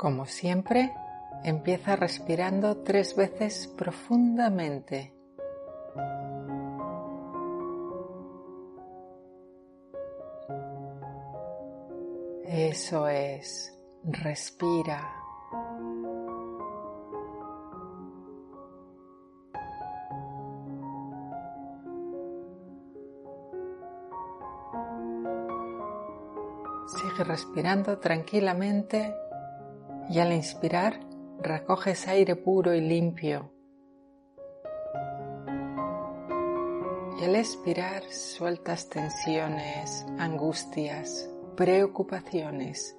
Como siempre, empieza respirando tres veces profundamente. Eso es, respira. Sigue respirando tranquilamente y al inspirar recoges aire puro y limpio. Y al expirar sueltas tensiones, angustias, preocupaciones.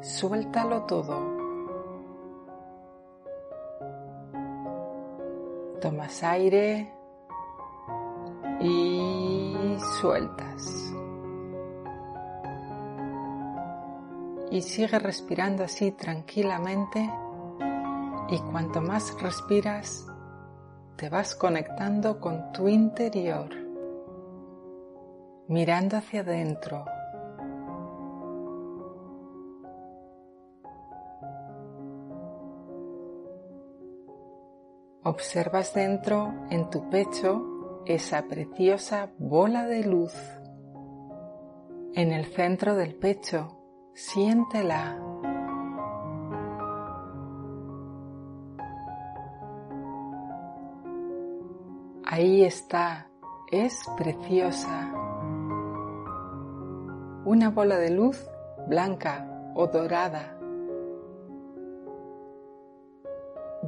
Suéltalo todo. Tomas aire y sueltas. Y sigue respirando así tranquilamente y cuanto más respiras te vas conectando con tu interior, mirando hacia adentro. Observas dentro en tu pecho esa preciosa bola de luz. En el centro del pecho siéntela. Ahí está, es preciosa. Una bola de luz blanca o dorada.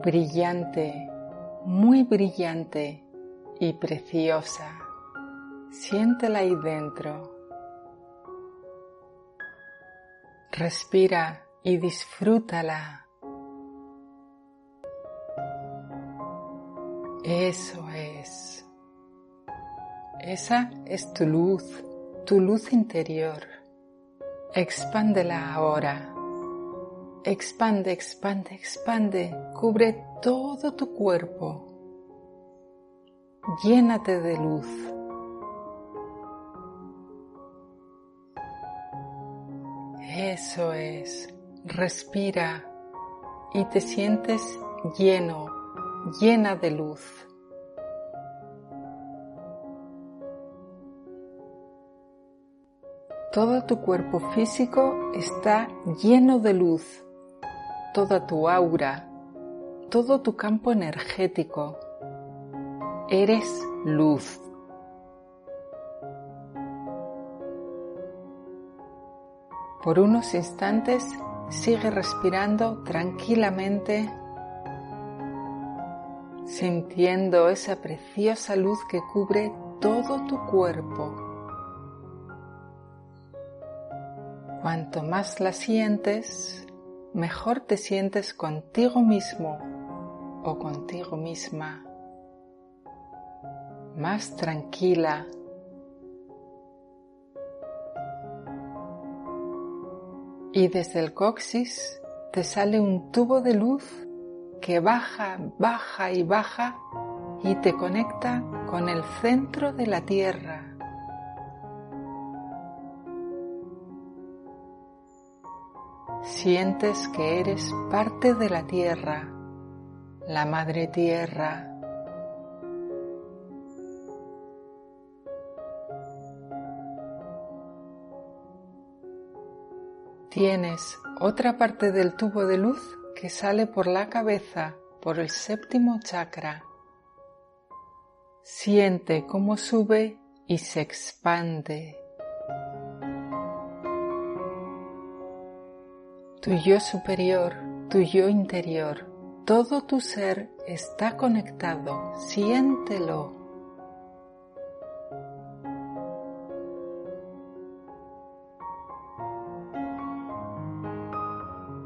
Brillante, muy brillante y preciosa. Siéntela ahí dentro. Respira y disfrútala. Eso es. Esa es tu luz, tu luz interior. Expándela ahora. Expande, expande, expande. Cubre todo tu cuerpo. Llénate de luz. Eso es. Respira y te sientes lleno, llena de luz. Todo tu cuerpo físico está lleno de luz, toda tu aura, todo tu campo energético. Eres luz. Por unos instantes sigue respirando tranquilamente, sintiendo esa preciosa luz que cubre todo tu cuerpo. Cuanto más la sientes, mejor te sientes contigo mismo o contigo misma, más tranquila, y desde el coxis te sale un tubo de luz que baja, baja y baja y te conecta con el centro de la Tierra. Sientes que eres parte de la Tierra, la Madre Tierra. Tienes otra parte del tubo de luz que sale por la cabeza, por el séptimo chakra. Siente cómo sube y se expande. Tu yo superior, tu yo interior, todo tu ser está conectado. Siéntelo.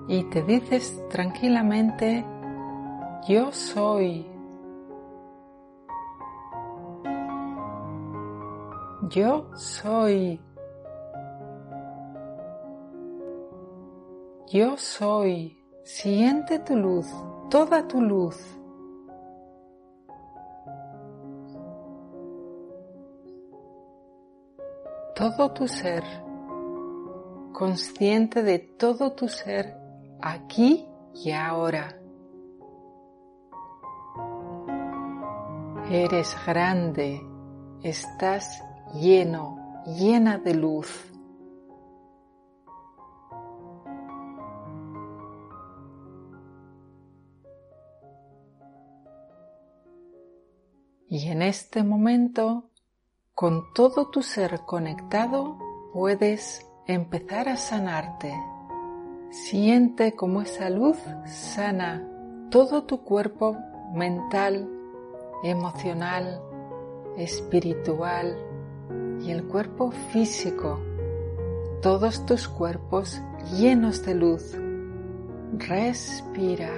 Y te dices tranquilamente, yo soy. Yo soy. Yo soy. Siente tu luz, toda tu luz. Todo tu ser, consciente de todo tu ser aquí y ahora. Eres grande, estás lleno, llena de luz. Y en este momento, con todo tu ser conectado, puedes empezar a sanarte. Siente como esa luz sana todo tu cuerpo mental, emocional, espiritual y el cuerpo físico, todos tus cuerpos llenos de luz. Respira.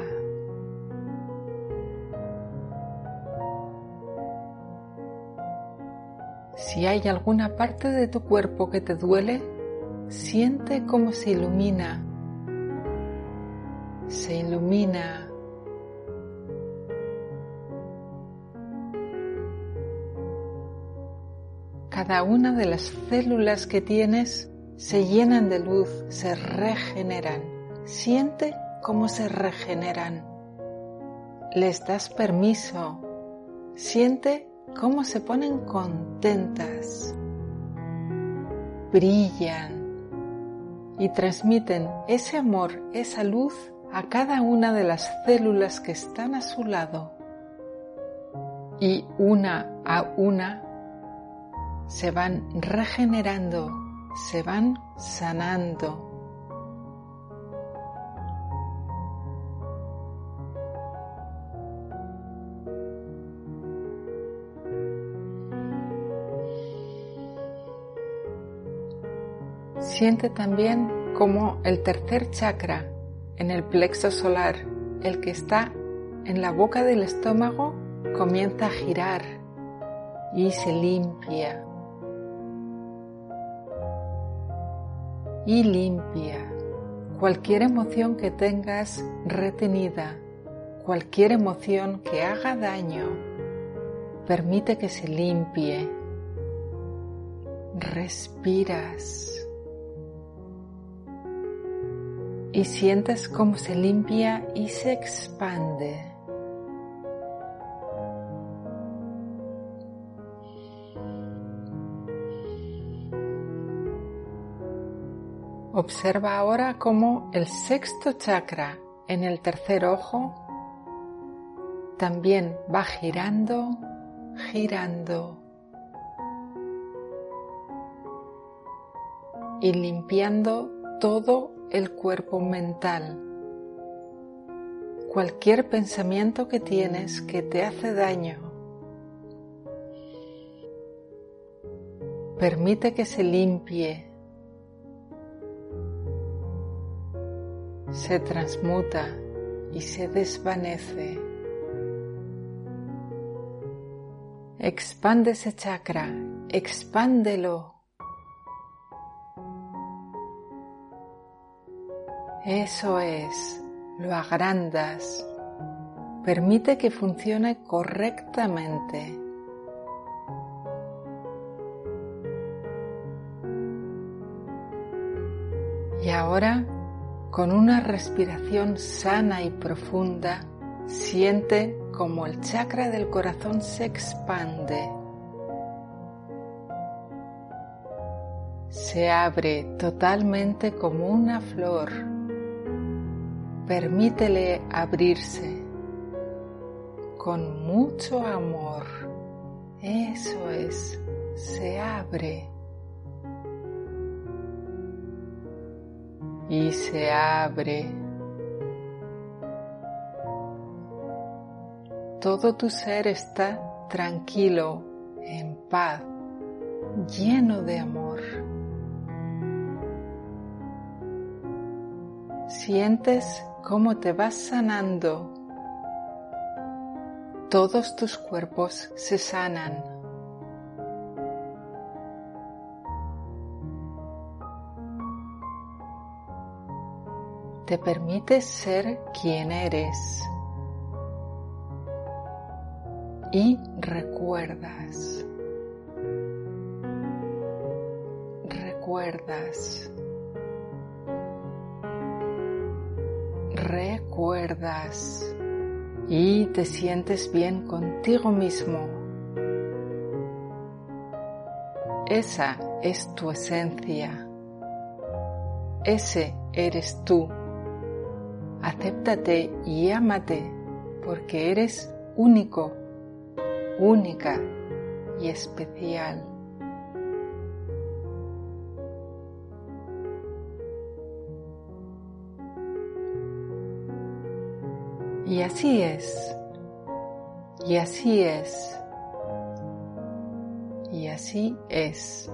Si hay alguna parte de tu cuerpo que te duele, siente como se ilumina, se ilumina. Cada una de las células que tienes se llenan de luz, se regeneran. Siente cómo se regeneran. Les das permiso. Siente cómo se ponen contentas, brillan y transmiten ese amor, esa luz a cada una de las células que están a su lado. Y una a una se van regenerando, se van sanando. Siente también como el tercer chakra en el plexo solar, el que está en la boca del estómago, comienza a girar y se limpia. Y limpia cualquier emoción que tengas retenida, cualquier emoción que haga daño, permite que se limpie. Respiras. Y sientes cómo se limpia y se expande. Observa ahora cómo el sexto chakra en el tercer ojo también va girando, girando y limpiando todo el cuerpo mental. Cualquier pensamiento que tienes que te hace daño, permite que se limpie, se transmuta y se desvanece. Expande ese chakra, expándelo Eso es, lo agrandas. Permite que funcione correctamente. Y ahora, con una respiración sana y profunda, siente como el chakra del corazón se expande. Se abre totalmente como una flor Permítele abrirse con mucho amor. Eso es, se abre. Y se abre. Todo tu ser está tranquilo, en paz, lleno de amor. Sientes cómo te vas sanando. Todos tus cuerpos se sanan. Te permites ser quien eres. Y recuerdas. Recuerdas. Recuerdas. Y te sientes bien contigo mismo. Esa es tu esencia. Ese eres tú. Acéptate y ámate porque eres único, única y especial. Y así es, y así es, y así es.